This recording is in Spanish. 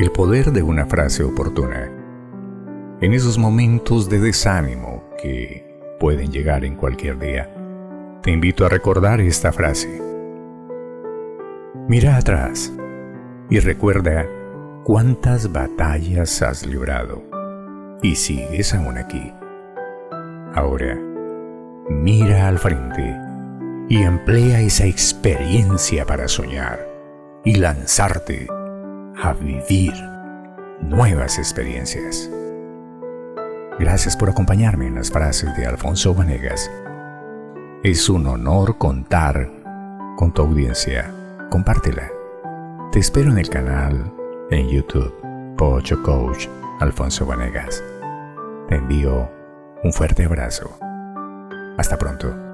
El poder de una frase oportuna. En esos momentos de desánimo que pueden llegar en cualquier día, te invito a recordar esta frase. Mira atrás y recuerda cuántas batallas has librado y sigues aún aquí. Ahora, mira al frente y emplea esa experiencia para soñar y lanzarte a vivir nuevas experiencias. Gracias por acompañarme en las frases de Alfonso Vanegas. Es un honor contar con tu audiencia. Compártela. Te espero en el canal en YouTube Pocho Coach Alfonso Vanegas. Te envío un fuerte abrazo. Hasta pronto.